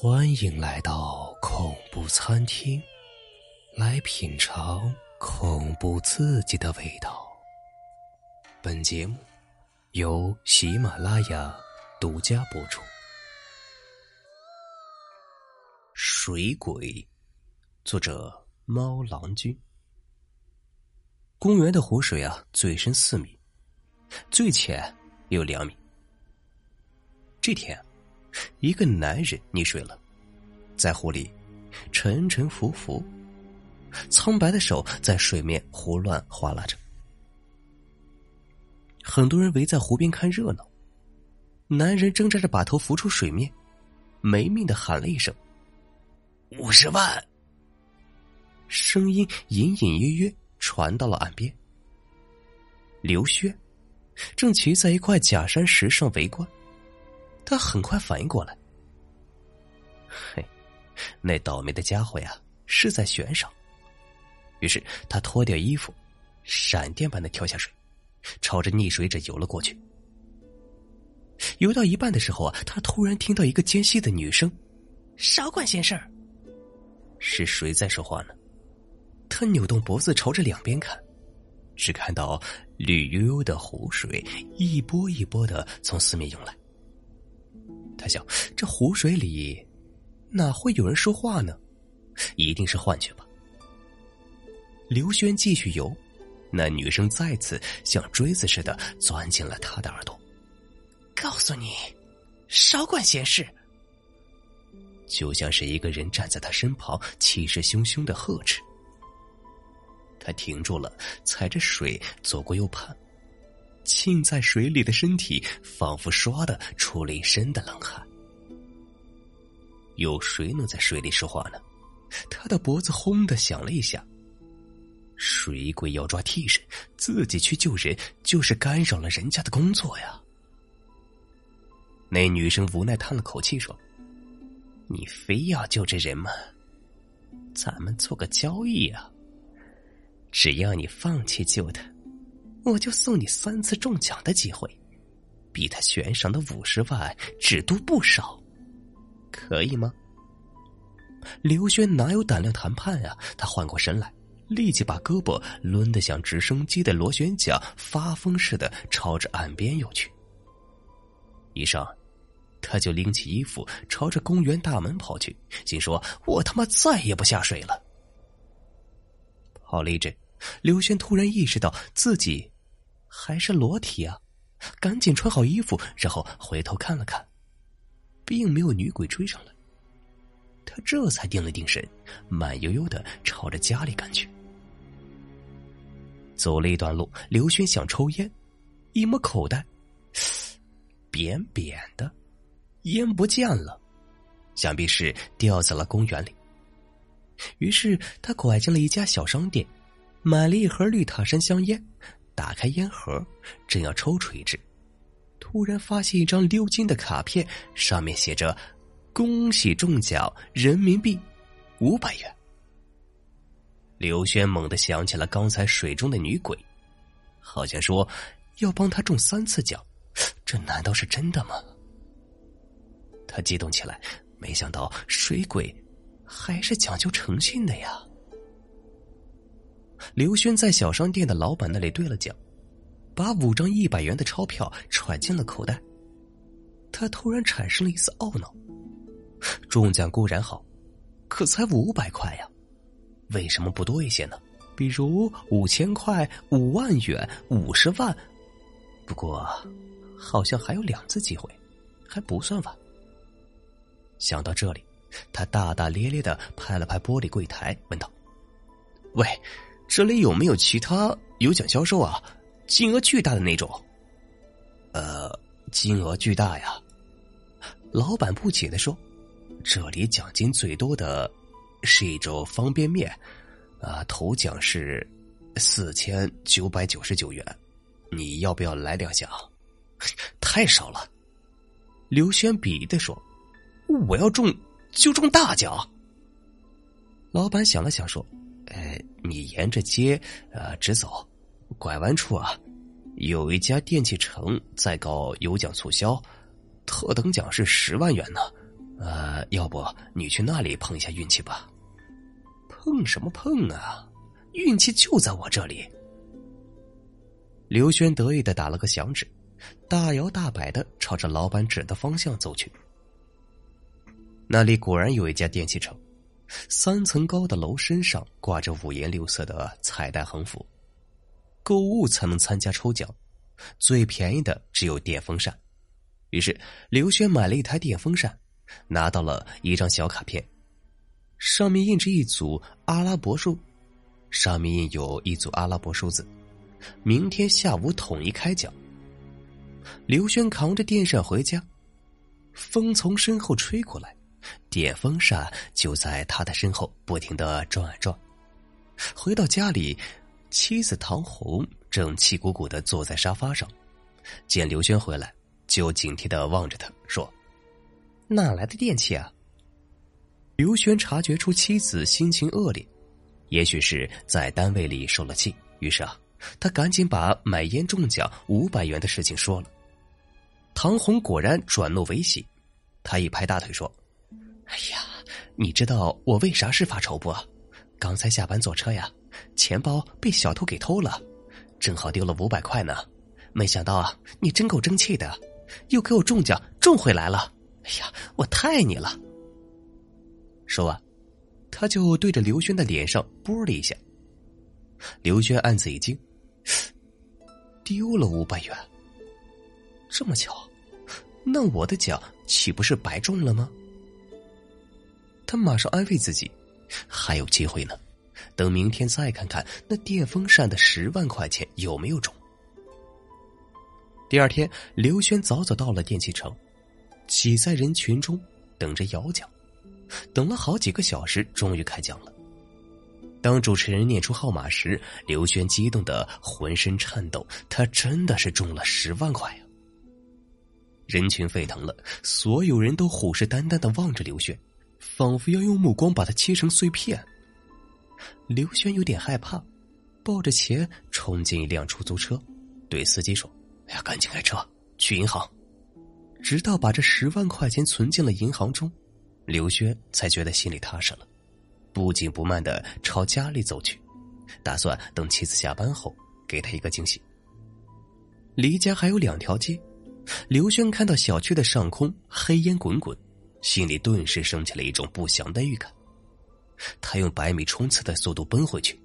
欢迎来到恐怖餐厅，来品尝恐怖刺激的味道。本节目由喜马拉雅独家播出。水鬼，作者猫郎君。公园的湖水啊，最深四米，最浅有两米。这天。一个男人溺水了，在湖里沉沉浮浮，苍白的手在水面胡乱划拉着。很多人围在湖边看热闹。男人挣扎着把头浮出水面，没命的喊了一声：“五十万！”声音隐隐约约传到了岸边。刘轩正骑在一块假山石上围观。他很快反应过来，嘿，那倒霉的家伙呀是在悬赏。于是他脱掉衣服，闪电般的跳下水，朝着溺水者游了过去。游到一半的时候啊，他突然听到一个尖细的女声：“少管闲事儿。”是谁在说话呢？他扭动脖子朝着两边看，只看到绿油油的湖水一波一波的从四面涌来。他想，这湖水里哪会有人说话呢？一定是幻觉吧。刘轩继续游，那女生再次像锥子似的钻进了他的耳朵，告诉你，少管闲事。就像是一个人站在他身旁，气势汹汹的呵斥。他停住了，踩着水左顾右盼。浸在水里的身体仿佛唰的出了一身的冷汗。有谁能在水里说话呢？他的脖子轰的响了一下。水鬼要抓替身，自己去救人，就是干扰了人家的工作呀。那女生无奈叹了口气说：“你非要救这人吗？咱们做个交易啊。只要你放弃救他。”我就送你三次中奖的机会，比他悬赏的五十万只多不少，可以吗？刘轩哪有胆量谈判呀？他缓过神来，立即把胳膊抡得像直升机的螺旋桨，发疯似的朝着岸边游去。一上，他就拎起衣服朝着公园大门跑去，心说：“我他妈再也不下水了。”跑了一阵，刘轩突然意识到自己。还是裸体啊！赶紧穿好衣服，然后回头看了看，并没有女鬼追上来。他这才定了定神，慢悠悠的朝着家里赶去。走了一段路，刘轩想抽烟，一摸口袋，扁扁的，烟不见了，想必是掉在了公园里。于是他拐进了一家小商店，买了一盒绿塔山香烟。打开烟盒，正要抽出一支，突然发现一张鎏金的卡片，上面写着“恭喜中奖，人民币五百元”。刘轩猛地想起了刚才水中的女鬼，好像说要帮他中三次奖，这难道是真的吗？他激动起来，没想到水鬼还是讲究诚信的呀。刘轩在小商店的老板那里兑了奖，把五张一百元的钞票揣进了口袋。他突然产生了一丝懊恼：中奖固然好，可才五百块呀，为什么不多一些呢？比如五千块、五万元、五十万。不过，好像还有两次机会，还不算晚。想到这里，他大大咧咧的拍了拍玻璃柜台，问道：“喂。”这里有没有其他有奖销售啊？金额巨大的那种？呃，金额巨大呀！老板不解的说：“这里奖金最多的是一周方便面，啊，头奖是四千九百九十九元，你要不要来两箱？” 太少了。刘轩鄙夷的说：“我要中就中大奖。”老板想了想说。哎，你沿着街呃直走，拐弯处啊，有一家电器城在搞有奖促销，特等奖是十万元呢，呃，要不你去那里碰一下运气吧？碰什么碰啊？运气就在我这里。刘轩得意的打了个响指，大摇大摆的朝着老板指的方向走去。那里果然有一家电器城，三层高的楼身上挂着五颜六色的彩带横幅，购物才能参加抽奖，最便宜的只有电风扇。于是刘轩买了一台电风扇，拿到了一张小卡片，上面印着一组阿拉伯数，上面印有一组阿拉伯数字。明天下午统一开奖。刘轩扛着电扇回家，风从身后吹过来。电风扇就在他的身后不停的转啊转。回到家里，妻子唐红正气鼓鼓的坐在沙发上，见刘轩回来，就警惕的望着他说：“哪来的电器啊？”刘轩察觉出妻子心情恶劣，也许是在单位里受了气，于是啊，他赶紧把买烟中奖五百元的事情说了。唐红果然转怒为喜，他一拍大腿说。哎呀，你知道我为啥事发愁不？刚才下班坐车呀，钱包被小偷给偷了，正好丢了五百块呢。没想到啊，你真够争气的，又给我中奖中回来了。哎呀，我太爱你了。说完，他就对着刘轩的脸上啵了一下。刘轩暗自一惊，丢了五百元。这么巧，那我的奖岂不是白中了吗？他马上安慰自己，还有机会呢，等明天再看看那电风扇的十万块钱有没有中。第二天，刘轩早早到了电器城，挤在人群中等着摇奖，等了好几个小时，终于开奖了。当主持人念出号码时，刘轩激动的浑身颤抖，他真的是中了十万块呀！人群沸腾了，所有人都虎视眈眈的望着刘轩。仿佛要用目光把它切成碎片。刘轩有点害怕，抱着钱冲进一辆出租车，对司机说：“哎呀，赶紧开车去银行。”直到把这十万块钱存进了银行中，刘轩才觉得心里踏实了，不紧不慢的朝家里走去，打算等妻子下班后给他一个惊喜。离家还有两条街，刘轩看到小区的上空黑烟滚滚。心里顿时升起了一种不祥的预感，他用百米冲刺的速度奔回去。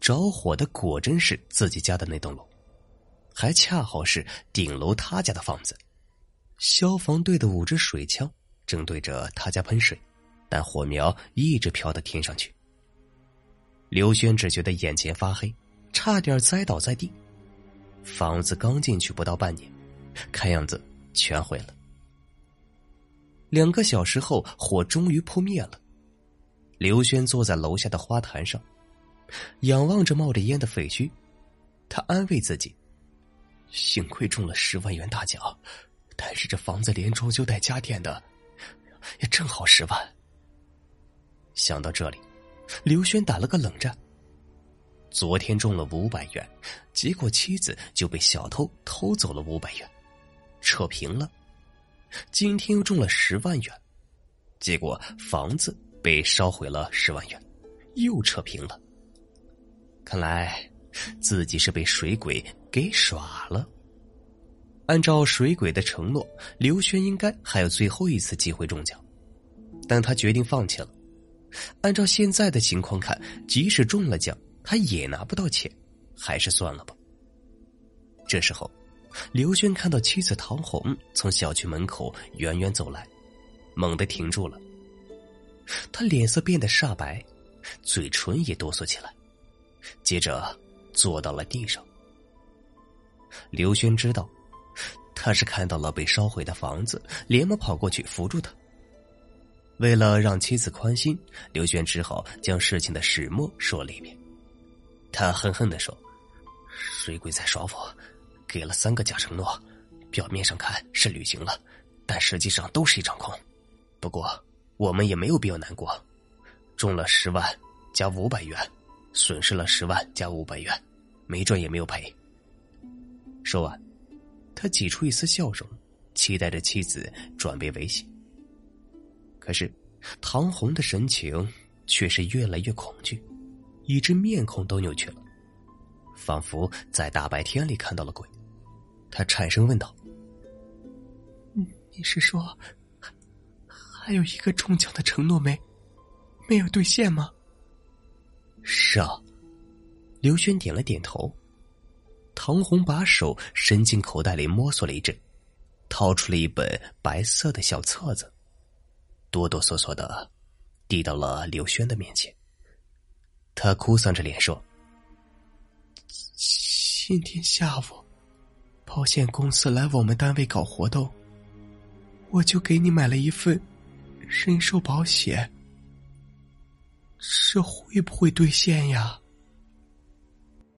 着火的果真是自己家的那栋楼，还恰好是顶楼他家的房子。消防队的五支水枪正对着他家喷水，但火苗一直飘到天上去。刘轩只觉得眼前发黑，差点栽倒在地。房子刚进去不到半年，看样子全毁了。两个小时后，火终于扑灭了。刘轩坐在楼下的花坛上，仰望着冒着烟的废墟，他安慰自己：幸亏中了十万元大奖，但是这房子连装修带家电的，也正好十万。想到这里，刘轩打了个冷战。昨天中了五百元，结果妻子就被小偷偷走了五百元，扯平了。今天又中了十万元，结果房子被烧毁了十万元，又扯平了。看来自己是被水鬼给耍了。按照水鬼的承诺，刘轩应该还有最后一次机会中奖，但他决定放弃了。按照现在的情况看，即使中了奖，他也拿不到钱，还是算了吧。这时候。刘轩看到妻子唐红从小区门口远远走来，猛地停住了。他脸色变得煞白，嘴唇也哆嗦起来，接着坐到了地上。刘轩知道，他是看到了被烧毁的房子，连忙跑过去扶住他。为了让妻子宽心，刘轩只好将事情的始末说了一遍。他恨恨的说：“水鬼在耍我。”给了三个假承诺，表面上看是履行了，但实际上都是一场空。不过我们也没有必要难过，中了十万加五百元，损失了十万加五百元，没赚也没有赔。说完，他挤出一丝笑容，期待着妻子转变为喜。可是唐红的神情却是越来越恐惧，以致面孔都扭曲了，仿佛在大白天里看到了鬼。他颤声问道：“你是说，还有一个中奖的承诺没没有兑现吗？”“是啊。”刘轩点了点头。唐红把手伸进口袋里摸索了一阵，掏出了一本白色的小册子，哆哆嗦嗦的递到了刘轩的面前。他哭丧着脸说：“今天下午，保险公司来我们单位搞活动，我就给你买了一份人寿保险。这会不会兑现呀？”